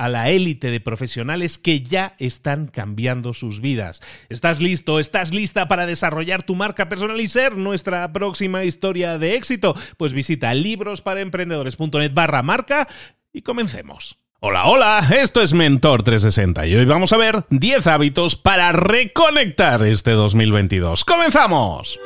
a la élite de profesionales que ya están cambiando sus vidas. ¿Estás listo? ¿Estás lista para desarrollar tu marca personal y ser nuestra próxima historia de éxito? Pues visita librosparaemprendedores.net barra marca y comencemos. Hola, hola, esto es Mentor 360 y hoy vamos a ver 10 hábitos para reconectar este 2022. ¡Comenzamos!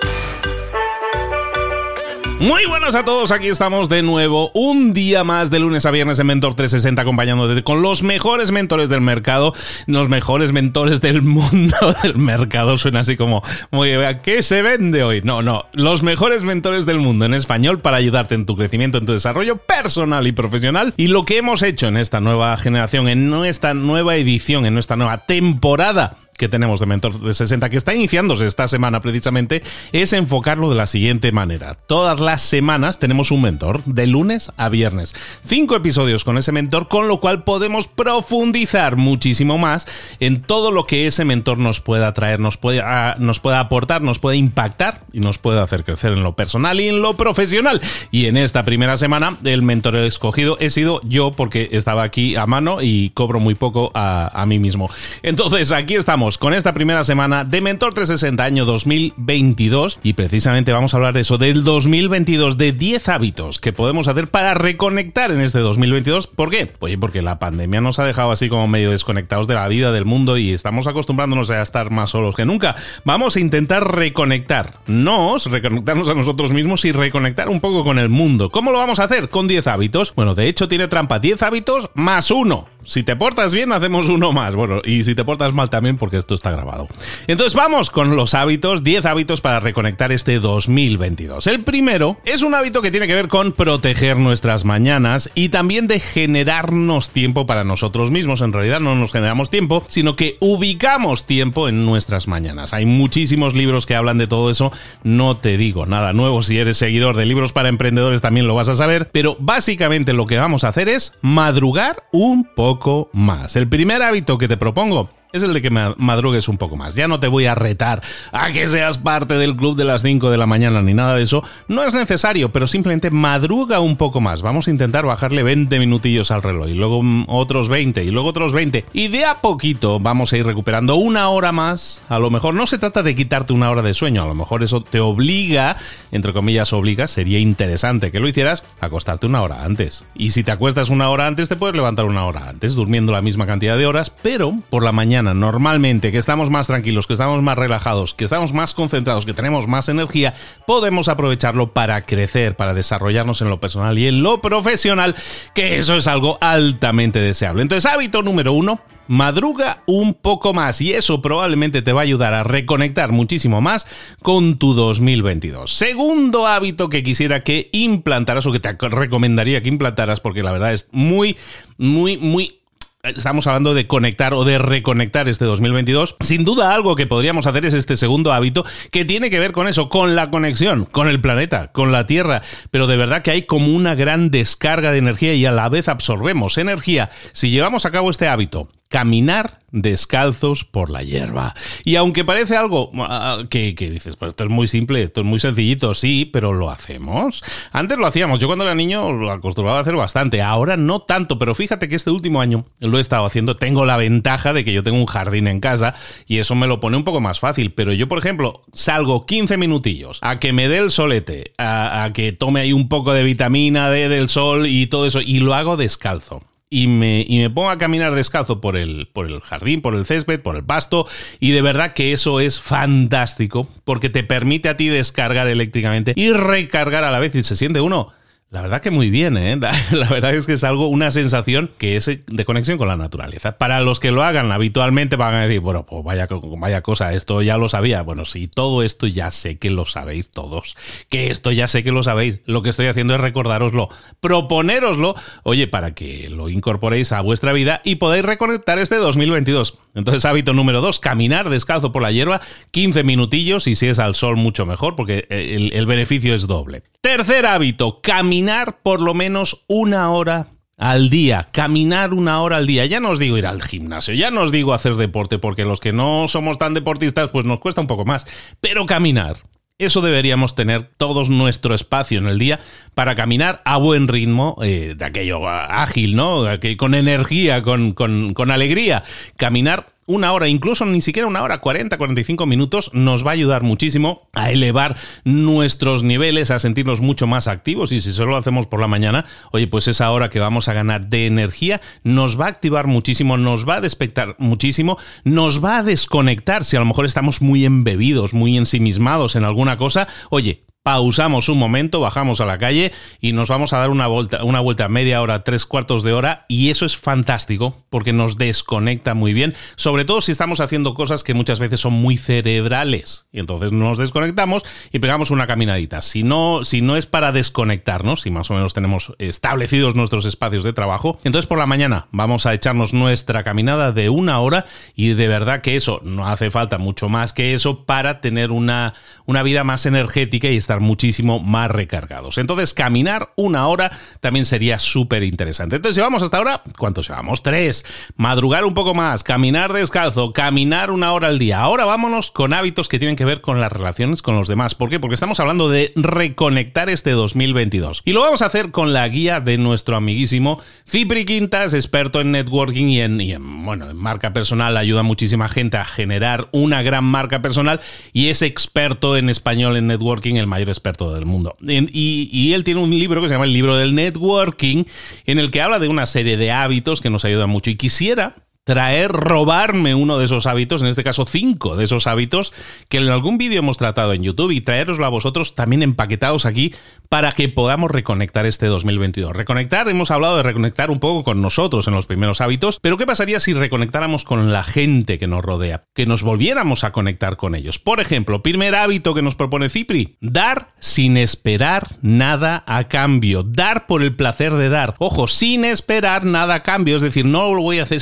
Muy buenas a todos, aquí estamos de nuevo, un día más de lunes a viernes en Mentor 360 acompañándote con los mejores mentores del mercado, los mejores mentores del mundo del mercado, suena así como, muy ¿qué se vende hoy? No, no, los mejores mentores del mundo en español para ayudarte en tu crecimiento, en tu desarrollo personal y profesional y lo que hemos hecho en esta nueva generación, en nuestra nueva edición, en nuestra nueva temporada que tenemos de Mentor de 60, que está iniciándose esta semana precisamente, es enfocarlo de la siguiente manera. Todas las semanas tenemos un mentor, de lunes a viernes. Cinco episodios con ese mentor, con lo cual podemos profundizar muchísimo más en todo lo que ese mentor nos pueda traer, nos puede, ah, nos pueda aportar, nos puede impactar y nos puede hacer crecer en lo personal y en lo profesional. Y en esta primera semana, el mentor escogido he sido yo porque estaba aquí a mano y cobro muy poco a, a mí mismo. Entonces, aquí estamos con esta primera semana de Mentor 360 año 2022 y precisamente vamos a hablar de eso, del 2022, de 10 hábitos que podemos hacer para reconectar en este 2022. ¿Por qué? Pues porque la pandemia nos ha dejado así como medio desconectados de la vida, del mundo y estamos acostumbrándonos a estar más solos que nunca. Vamos a intentar reconectar, nos, reconectarnos a nosotros mismos y reconectar un poco con el mundo. ¿Cómo lo vamos a hacer? Con 10 hábitos. Bueno, de hecho tiene trampa 10 hábitos más uno. Si te portas bien, hacemos uno más. Bueno, y si te portas mal también, porque esto está grabado. Entonces vamos con los hábitos, 10 hábitos para reconectar este 2022. El primero es un hábito que tiene que ver con proteger nuestras mañanas y también de generarnos tiempo para nosotros mismos. En realidad no nos generamos tiempo, sino que ubicamos tiempo en nuestras mañanas. Hay muchísimos libros que hablan de todo eso. No te digo nada nuevo. Si eres seguidor de libros para emprendedores también lo vas a saber. Pero básicamente lo que vamos a hacer es madrugar un poco más. El primer hábito que te propongo es el de que madrugues un poco más. Ya no te voy a retar a que seas parte del club de las 5 de la mañana ni nada de eso. No es necesario, pero simplemente madruga un poco más. Vamos a intentar bajarle 20 minutillos al reloj y luego mm, otros 20 y luego otros 20. Y de a poquito vamos a ir recuperando una hora más. A lo mejor no se trata de quitarte una hora de sueño, a lo mejor eso te obliga, entre comillas obliga, sería interesante que lo hicieras, a acostarte una hora antes. Y si te acuestas una hora antes, te puedes levantar una hora antes, durmiendo la misma cantidad de horas, pero por la mañana normalmente, que estamos más tranquilos, que estamos más relajados, que estamos más concentrados, que tenemos más energía, podemos aprovecharlo para crecer, para desarrollarnos en lo personal y en lo profesional, que eso es algo altamente deseable. Entonces, hábito número uno, madruga un poco más y eso probablemente te va a ayudar a reconectar muchísimo más con tu 2022. Segundo hábito que quisiera que implantaras o que te recomendaría que implantaras porque la verdad es muy, muy, muy estamos hablando de conectar o de reconectar este 2022. Sin duda algo que podríamos hacer es este segundo hábito que tiene que ver con eso, con la conexión, con el planeta, con la Tierra. Pero de verdad que hay como una gran descarga de energía y a la vez absorbemos energía si llevamos a cabo este hábito caminar descalzos por la hierba. Y aunque parece algo ah, que, dices, pues esto es muy simple, esto es muy sencillito, sí, pero lo hacemos. Antes lo hacíamos, yo cuando era niño lo acostumbraba a hacer bastante, ahora no tanto, pero fíjate que este último año lo he estado haciendo, tengo la ventaja de que yo tengo un jardín en casa y eso me lo pone un poco más fácil, pero yo por ejemplo salgo 15 minutillos a que me dé el solete, a, a que tome ahí un poco de vitamina D del sol y todo eso, y lo hago descalzo y me, y me pongo a caminar descalzo por el, por el jardín, por el césped, por el pasto, y de verdad que eso es fantástico, porque te permite a ti descargar eléctricamente y recargar a la vez, y se siente uno la verdad que muy bien, ¿eh? La, verdad es que es algo, una sensación que es de conexión con la naturaleza. Para los que lo hagan habitualmente van a decir, bueno, pues vaya, vaya cosa, esto ya lo sabía. Bueno, sí, todo esto ya sé que lo sabéis todos. Que esto ya sé que lo sabéis. Lo que estoy haciendo es recordároslo, proponéroslo, oye, para que lo incorporéis a vuestra vida y podáis reconectar este 2022. Entonces, hábito número dos, caminar descalzo por la hierba, 15 minutillos y si es al sol mucho mejor porque el, el beneficio es doble. Tercer hábito, caminar por lo menos una hora al día, caminar una hora al día. Ya no os digo ir al gimnasio, ya no os digo hacer deporte, porque los que no somos tan deportistas, pues nos cuesta un poco más. Pero caminar, eso deberíamos tener todos nuestro espacio en el día para caminar a buen ritmo, eh, de aquello ágil, ¿no? Con energía, con, con, con alegría. Caminar una hora, incluso ni siquiera una hora, 40, 45 minutos, nos va a ayudar muchísimo a elevar nuestros niveles, a sentirnos mucho más activos. Y si solo lo hacemos por la mañana, oye, pues esa hora que vamos a ganar de energía nos va a activar muchísimo, nos va a despertar muchísimo, nos va a desconectar. Si a lo mejor estamos muy embebidos, muy ensimismados en alguna cosa, oye, pausamos un momento, bajamos a la calle y nos vamos a dar una vuelta, una vuelta media hora, tres cuartos de hora y eso es fantástico porque nos desconecta muy bien, sobre todo si estamos haciendo cosas que muchas veces son muy cerebrales y entonces nos desconectamos y pegamos una caminadita. Si no, si no es para desconectarnos, si más o menos tenemos establecidos nuestros espacios de trabajo, entonces por la mañana vamos a echarnos nuestra caminada de una hora y de verdad que eso no hace falta mucho más que eso para tener una, una vida más energética y estar muchísimo más recargados. Entonces, caminar una hora también sería súper interesante. Entonces, llevamos hasta ahora, ¿cuántos llevamos? Tres. Madrugar un poco más, caminar descalzo, caminar una hora al día. Ahora vámonos con hábitos que tienen que ver con las relaciones con los demás. ¿Por qué? Porque estamos hablando de reconectar este 2022. Y lo vamos a hacer con la guía de nuestro amiguísimo Cipri Quintas, experto en networking y en, bueno, en marca personal. Ayuda muchísima gente a generar una gran marca personal y es experto en español en networking, el mayor experto del mundo. Y, y, él tiene un libro que se llama el libro del networking, en el que habla de una serie de hábitos que nos ayudan mucho. Y quisiera traer, robarme uno de esos hábitos, en este caso cinco de esos hábitos, que en algún vídeo hemos tratado en YouTube y traeroslo a vosotros también empaquetados aquí para que podamos reconectar este 2022. Reconectar, hemos hablado de reconectar un poco con nosotros en los primeros hábitos, pero ¿qué pasaría si reconectáramos con la gente que nos rodea? Que nos volviéramos a conectar con ellos. Por ejemplo, primer hábito que nos propone Cipri, dar sin esperar nada a cambio, dar por el placer de dar. Ojo, sin esperar nada a cambio, es decir, no lo voy a hacer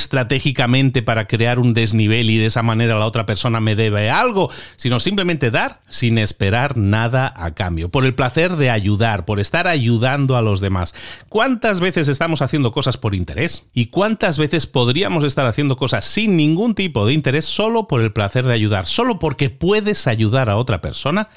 para crear un desnivel y de esa manera la otra persona me debe algo, sino simplemente dar sin esperar nada a cambio, por el placer de ayudar, por estar ayudando a los demás. ¿Cuántas veces estamos haciendo cosas por interés? ¿Y cuántas veces podríamos estar haciendo cosas sin ningún tipo de interés solo por el placer de ayudar, solo porque puedes ayudar a otra persona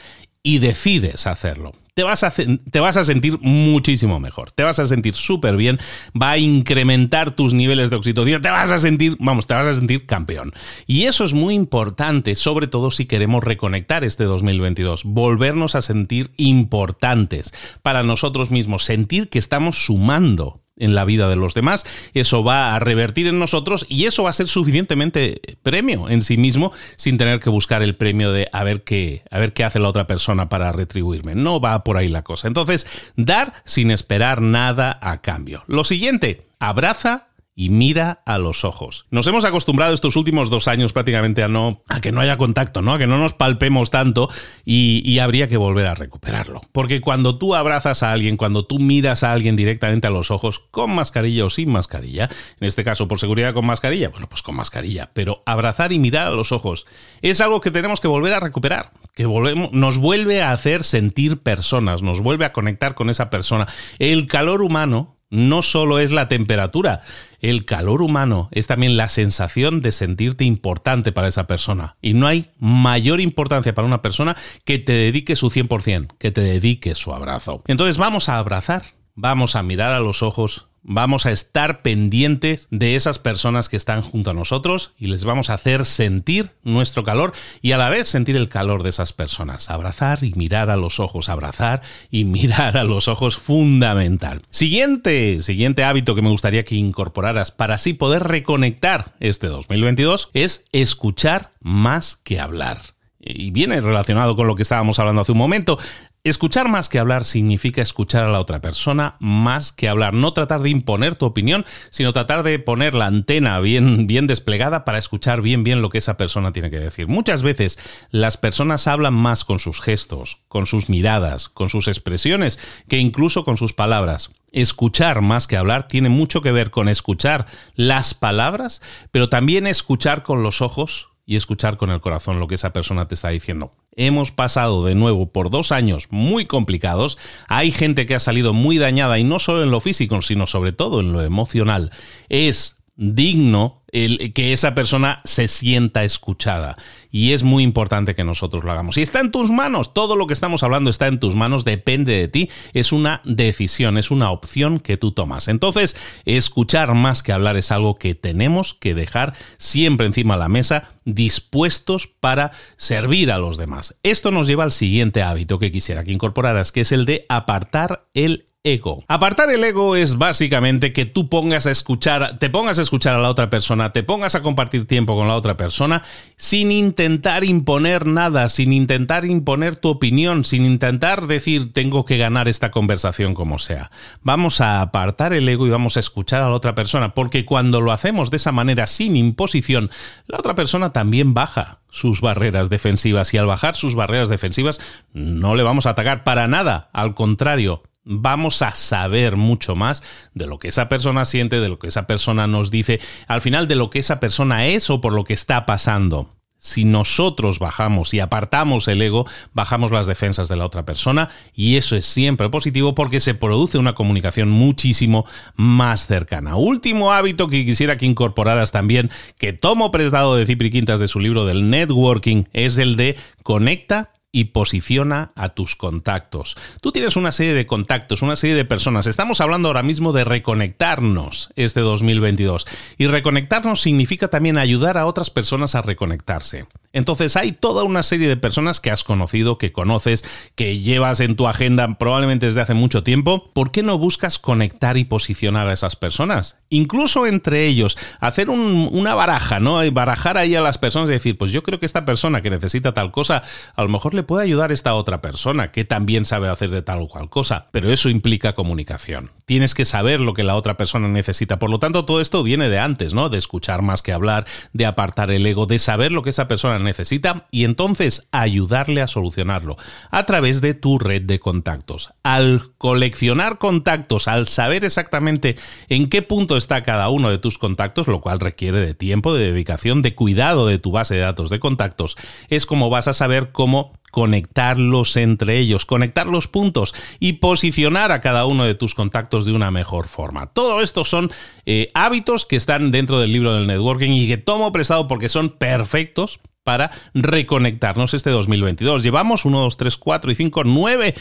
y decides hacerlo? Te vas a, te vas a sentir muchísimo mejor. Te vas a sentir súper bien. Va a incrementar tus niveles de oxitocina. Te vas a sentir, vamos, te vas a sentir campeón. Y eso es muy importante, sobre todo si queremos reconectar este 2022. Volvernos a sentir importantes para nosotros mismos. Sentir que estamos sumando en la vida de los demás, eso va a revertir en nosotros y eso va a ser suficientemente premio en sí mismo sin tener que buscar el premio de a ver qué, a ver qué hace la otra persona para retribuirme. No va por ahí la cosa. Entonces, dar sin esperar nada a cambio. Lo siguiente, abraza y mira a los ojos. Nos hemos acostumbrado estos últimos dos años prácticamente a no a que no haya contacto, ¿no? A que no nos palpemos tanto y, habría que volver a recuperarlo. Porque cuando tú abrazas a alguien, cuando tú miras a alguien directamente a los ojos, con mascarilla o sin mascarilla, en este caso por seguridad con mascarilla, bueno, pues con mascarilla, pero abrazar y mirar a los ojos es algo que tenemos que volver a recuperar, que volvemos, nos vuelve a hacer sentir personas, nos vuelve a conectar con esa persona. El calor humano no solo es la temperatura, el calor humano es también la sensación de sentirte importante para esa persona. Y no hay mayor importancia para una persona que te dedique su 100%, que te dedique su abrazo. Entonces vamos a abrazar, vamos a mirar a los ojos, vamos a estar pendientes de esas personas que están junto a nosotros y les vamos a hacer sentir nuestro calor y a la vez sentir el calor de esas personas. Abrazar y mirar a los ojos, abrazar y mirar a los ojos, fundamental. Siguiente, siguiente hábito que me gustaría que incorporaras para así poder reconectar este 2022 es escuchar más que hablar y viene relacionado con lo que estábamos hablando hace un momento. Escuchar más que hablar significa escuchar a la otra persona más que hablar. No tratar de imponer tu opinión, sino tratar de poner la antena bien, bien desplegada para escuchar bien bien lo que esa persona tiene que decir. Muchas veces las personas hablan más con sus gestos, con sus miradas, con sus expresiones, que incluso con sus palabras. Escuchar más que hablar tiene mucho que ver con escuchar las palabras, pero también escuchar con los ojos, y escuchar con el corazón lo que esa persona te está diciendo. Hemos pasado de nuevo por dos años muy complicados. Hay gente que ha salido muy dañada y no solo en lo físico, sino sobre todo en lo emocional. Es digno el, que esa persona se sienta escuchada. Y es muy importante que nosotros lo hagamos. Y está en tus manos. Todo lo que estamos hablando está en tus manos, depende de ti. Es una decisión, es una opción que tú tomas. Entonces, escuchar más que hablar es algo que tenemos que dejar siempre encima de la mesa, dispuestos para servir a los demás. Esto nos lleva al siguiente hábito que quisiera que incorporaras, que es el de apartar el ego. Apartar el ego es básicamente que tú pongas a escuchar, te pongas a escuchar a la otra persona, te pongas a compartir tiempo con la otra persona sin intentar imponer nada, sin intentar imponer tu opinión, sin intentar decir tengo que ganar esta conversación como sea. Vamos a apartar el ego y vamos a escuchar a la otra persona, porque cuando lo hacemos de esa manera sin imposición, la otra persona también baja sus barreras defensivas y al bajar sus barreras defensivas no le vamos a atacar para nada, al contrario, vamos a saber mucho más de lo que esa persona siente, de lo que esa persona nos dice, al final de lo que esa persona es o por lo que está pasando. Si nosotros bajamos y apartamos el ego, bajamos las defensas de la otra persona y eso es siempre positivo porque se produce una comunicación muchísimo más cercana. Último hábito que quisiera que incorporaras también, que tomo prestado de Cipri Quintas de su libro del networking, es el de conecta y posiciona a tus contactos. Tú tienes una serie de contactos, una serie de personas. Estamos hablando ahora mismo de reconectarnos este 2022. Y reconectarnos significa también ayudar a otras personas a reconectarse. Entonces hay toda una serie de personas que has conocido, que conoces, que llevas en tu agenda probablemente desde hace mucho tiempo. ¿Por qué no buscas conectar y posicionar a esas personas? Incluso entre ellos, hacer una baraja, ¿no? Barajar ahí a las personas y decir, pues yo creo que esta persona que necesita tal cosa, a lo mejor le puede ayudar esta otra persona que también sabe hacer de tal o cual cosa. Pero eso implica comunicación. Tienes que saber lo que la otra persona necesita. Por lo tanto, todo esto viene de antes, ¿no? De escuchar más que hablar, de apartar el ego, de saber lo que esa persona necesita y entonces ayudarle a solucionarlo a través de tu red de contactos. Al coleccionar contactos, al saber exactamente en qué punto está cada uno de tus contactos, lo cual requiere de tiempo, de dedicación, de cuidado de tu base de datos de contactos, es como vas a saber cómo conectarlos entre ellos, conectar los puntos y posicionar a cada uno de tus contactos de una mejor forma. Todo esto son eh, hábitos que están dentro del libro del networking y que tomo prestado porque son perfectos para reconectarnos este 2022. Llevamos 1, 2, 3, 4 y 5, 9,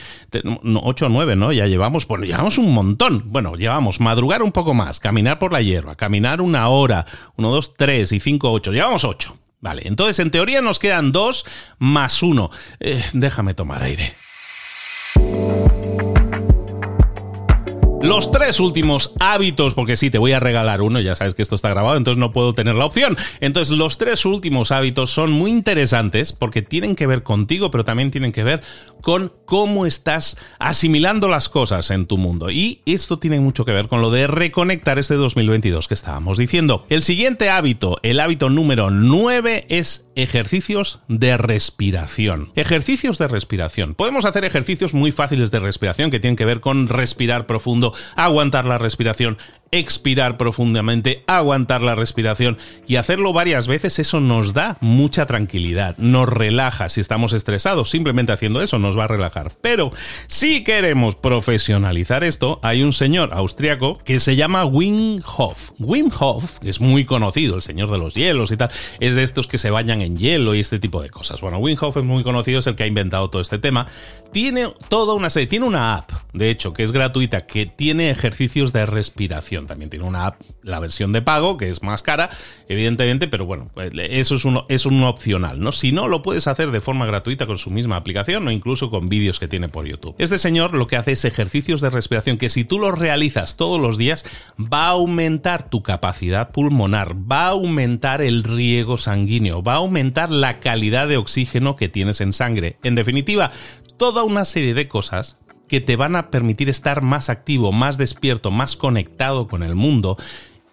8, 9, ¿no? Ya llevamos, bueno, llevamos un montón. Bueno, llevamos madrugar un poco más, caminar por la hierba, caminar una hora, 1, 2, 3 y 5, 8. Llevamos 8. Vale, entonces en teoría nos quedan 2 más 1. Eh, déjame tomar aire. Los tres últimos hábitos, porque sí, te voy a regalar uno, ya sabes que esto está grabado, entonces no puedo tener la opción. Entonces, los tres últimos hábitos son muy interesantes porque tienen que ver contigo, pero también tienen que ver con cómo estás asimilando las cosas en tu mundo. Y esto tiene mucho que ver con lo de reconectar este 2022 que estábamos diciendo. El siguiente hábito, el hábito número 9, es ejercicios de respiración. Ejercicios de respiración. Podemos hacer ejercicios muy fáciles de respiración que tienen que ver con respirar profundo, aguantar la respiración, expirar profundamente, aguantar la respiración y hacerlo varias veces, eso nos da mucha tranquilidad, nos relaja. Si estamos estresados, simplemente haciendo eso nos va a relajar. Pero si queremos profesionalizar esto, hay un señor austriaco que se llama Wim Hof. Wim Hof es muy conocido, el señor de los hielos y tal, es de estos que se bañan en hielo y este tipo de cosas. Bueno, Wim Hof es muy conocido, es el que ha inventado todo este tema. Tiene toda una serie, tiene una app, de hecho, que es gratuita, que tiene ejercicios de respiración también tiene una app, la versión de pago, que es más cara, evidentemente, pero bueno, pues, eso es un, es un opcional, ¿no? Si no, lo puedes hacer de forma gratuita con su misma aplicación o incluso con vídeos que tiene por YouTube. Este señor lo que hace es ejercicios de respiración que si tú los realizas todos los días, va a aumentar tu capacidad pulmonar, va a aumentar el riego sanguíneo, va a aumentar la calidad de oxígeno que tienes en sangre. En definitiva, toda una serie de cosas que te van a permitir estar más activo, más despierto, más conectado con el mundo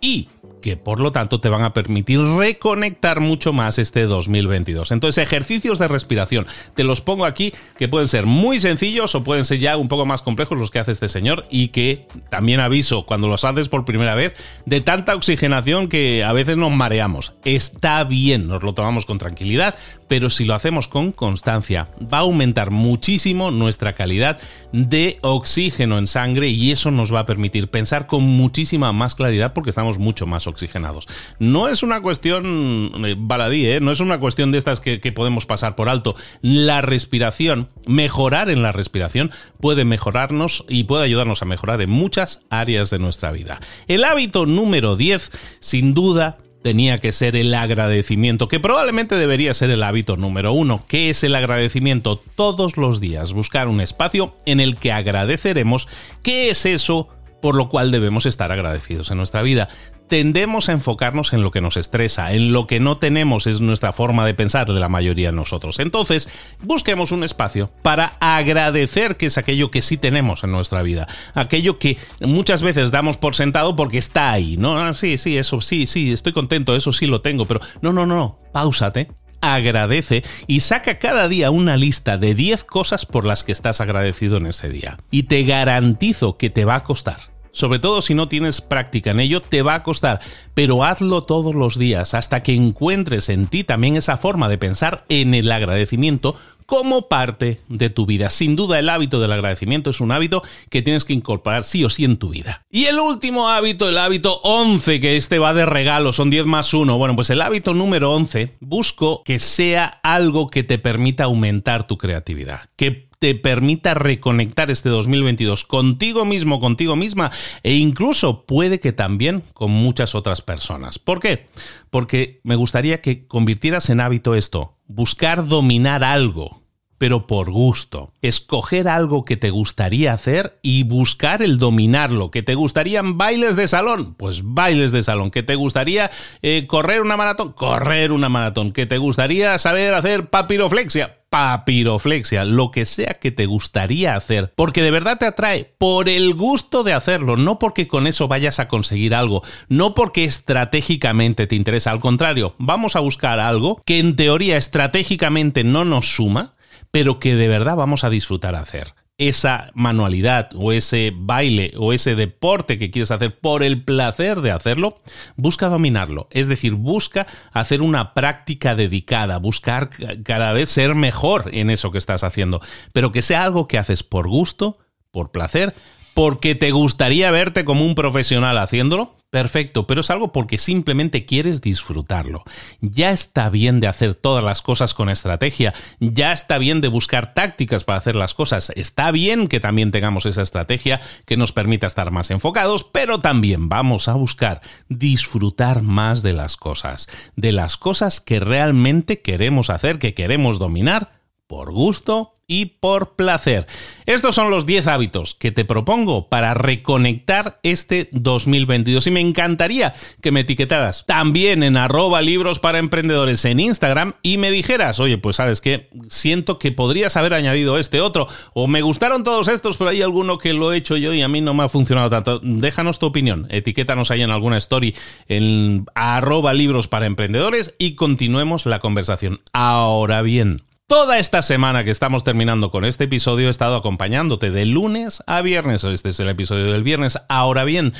y que por lo tanto te van a permitir reconectar mucho más este 2022. Entonces, ejercicios de respiración, te los pongo aquí que pueden ser muy sencillos o pueden ser ya un poco más complejos los que hace este señor y que también aviso cuando los haces por primera vez de tanta oxigenación que a veces nos mareamos. Está bien, nos lo tomamos con tranquilidad, pero si lo hacemos con constancia va a aumentar muchísimo nuestra calidad de oxígeno en sangre y eso nos va a permitir pensar con muchísima más claridad porque estamos mucho más oxigenados. No es una cuestión eh, baladí, ¿eh? no es una cuestión de estas que, que podemos pasar por alto. La respiración, mejorar en la respiración puede mejorarnos y puede ayudarnos a mejorar en muchas áreas de nuestra vida. El hábito número 10, sin duda, tenía que ser el agradecimiento, que probablemente debería ser el hábito número uno. ¿Qué es el agradecimiento? Todos los días buscar un espacio en el que agradeceremos qué es eso por lo cual debemos estar agradecidos en nuestra vida tendemos a enfocarnos en lo que nos estresa, en lo que no tenemos, es nuestra forma de pensar de la mayoría de nosotros. Entonces, busquemos un espacio para agradecer que es aquello que sí tenemos en nuestra vida, aquello que muchas veces damos por sentado porque está ahí, ¿no? Ah, sí, sí, eso sí, sí, estoy contento, eso sí lo tengo, pero no, no, no, pausate, agradece y saca cada día una lista de 10 cosas por las que estás agradecido en ese día. Y te garantizo que te va a costar sobre todo si no tienes práctica en ello, te va a costar, pero hazlo todos los días hasta que encuentres en ti también esa forma de pensar en el agradecimiento como parte de tu vida. Sin duda el hábito del agradecimiento es un hábito que tienes que incorporar sí o sí en tu vida. Y el último hábito, el hábito 11, que este va de regalo, son 10 más 1. Bueno, pues el hábito número 11, busco que sea algo que te permita aumentar tu creatividad, que te permita reconectar este 2022 contigo mismo, contigo misma e incluso puede que también con muchas otras personas. ¿Por qué? Porque me gustaría que convirtieras en hábito esto, buscar dominar algo, pero por gusto. Escoger algo que te gustaría hacer y buscar el dominarlo. ¿Que te gustarían bailes de salón? Pues bailes de salón. ¿Que te gustaría eh, correr una maratón? Correr una maratón. ¿Que te gustaría saber hacer papiroflexia? Papiroflexia, lo que sea que te gustaría hacer, porque de verdad te atrae por el gusto de hacerlo, no porque con eso vayas a conseguir algo, no porque estratégicamente te interesa, al contrario, vamos a buscar algo que en teoría estratégicamente no nos suma, pero que de verdad vamos a disfrutar hacer esa manualidad o ese baile o ese deporte que quieres hacer por el placer de hacerlo, busca dominarlo. Es decir, busca hacer una práctica dedicada, buscar cada vez ser mejor en eso que estás haciendo, pero que sea algo que haces por gusto, por placer, porque te gustaría verte como un profesional haciéndolo, Perfecto, pero es algo porque simplemente quieres disfrutarlo. Ya está bien de hacer todas las cosas con estrategia, ya está bien de buscar tácticas para hacer las cosas, está bien que también tengamos esa estrategia que nos permita estar más enfocados, pero también vamos a buscar disfrutar más de las cosas, de las cosas que realmente queremos hacer, que queremos dominar por gusto y por placer. Estos son los 10 hábitos que te propongo para reconectar este 2022 y me encantaría que me etiquetaras también en arroba libros para emprendedores en Instagram y me dijeras, oye, pues sabes que siento que podrías haber añadido este otro o me gustaron todos estos, pero hay alguno que lo he hecho yo y a mí no me ha funcionado tanto. Déjanos tu opinión, etiquétanos ahí en alguna story en arroba libros para emprendedores y continuemos la conversación. Ahora bien, Toda esta semana que estamos terminando con este episodio he estado acompañándote de lunes a viernes. Este es el episodio del viernes. Ahora bien,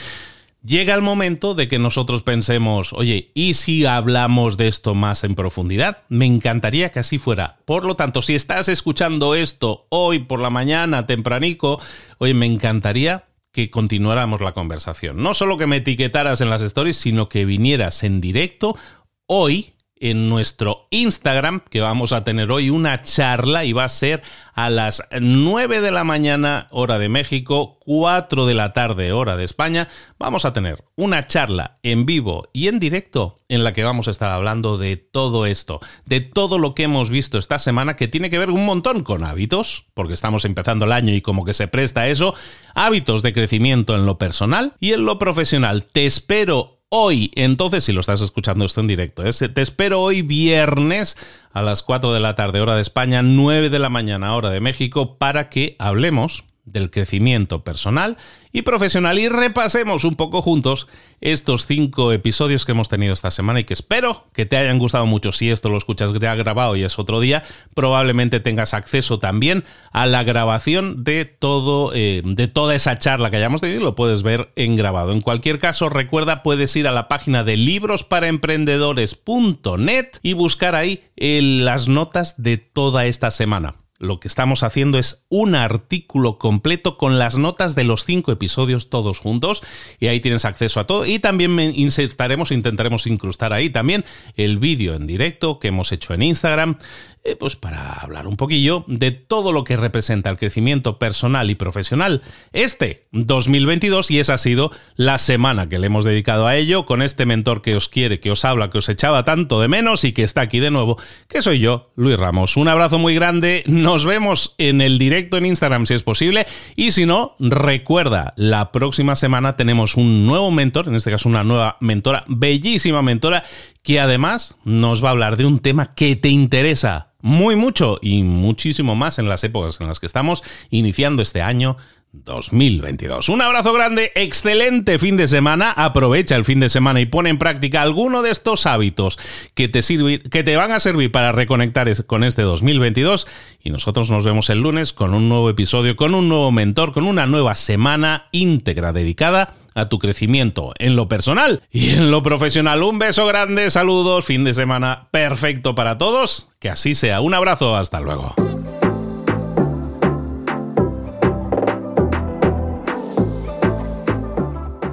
llega el momento de que nosotros pensemos, oye, ¿y si hablamos de esto más en profundidad? Me encantaría que así fuera. Por lo tanto, si estás escuchando esto hoy por la mañana, tempranico, oye, me encantaría que continuáramos la conversación. No solo que me etiquetaras en las stories, sino que vinieras en directo hoy en nuestro Instagram, que vamos a tener hoy una charla y va a ser a las 9 de la mañana hora de México, 4 de la tarde hora de España. Vamos a tener una charla en vivo y en directo en la que vamos a estar hablando de todo esto, de todo lo que hemos visto esta semana que tiene que ver un montón con hábitos, porque estamos empezando el año y como que se presta eso, hábitos de crecimiento en lo personal y en lo profesional. Te espero hoy. Entonces, si lo estás escuchando esto en directo, ¿eh? te espero hoy viernes a las 4 de la tarde hora de España, 9 de la mañana hora de México, para que hablemos del crecimiento personal y profesional y repasemos un poco juntos estos cinco episodios que hemos tenido esta semana y que espero que te hayan gustado mucho. Si esto lo escuchas ya grabado y es otro día, probablemente tengas acceso también a la grabación de todo, eh, de toda esa charla que hayamos tenido y lo puedes ver en grabado. En cualquier caso, recuerda, puedes ir a la página de librosparaemprendedores.net y buscar ahí eh, las notas de toda esta semana lo que estamos haciendo es un artículo completo con las notas de los cinco episodios todos juntos y ahí tienes acceso a todo. Y también insertaremos, intentaremos incrustar ahí también el vídeo en directo que hemos hecho en Instagram eh, pues para hablar un poquillo de todo lo que representa el crecimiento personal y profesional este 2022 y esa ha sido la semana que le hemos dedicado a ello con este mentor que os quiere, que os habla, que os echaba tanto de menos y que está aquí de nuevo, que soy yo, Luis Ramos. Un abrazo muy grande, nos vemos en el directo en Instagram si es posible y si no, recuerda, la próxima semana tenemos un nuevo mentor, en este caso una nueva mentora, bellísima mentora, que además nos va a hablar de un tema que te interesa muy mucho y muchísimo más en las épocas en las que estamos iniciando este año 2022. Un abrazo grande, excelente fin de semana. Aprovecha el fin de semana y pone en práctica alguno de estos hábitos que te, que te van a servir para reconectar con este 2022. Y nosotros nos vemos el lunes con un nuevo episodio, con un nuevo mentor, con una nueva semana íntegra dedicada a tu crecimiento en lo personal y en lo profesional. Un beso grande, saludos, fin de semana perfecto para todos. Que así sea. Un abrazo, hasta luego.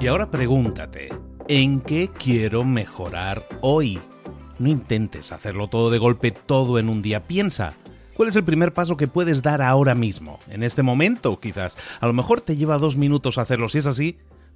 Y ahora pregúntate, ¿en qué quiero mejorar hoy? No intentes hacerlo todo de golpe, todo en un día. Piensa, ¿Cuál es el primer paso que puedes dar ahora mismo? En este momento, quizás. A lo mejor te lleva dos minutos hacerlo. Si es así,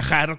viajar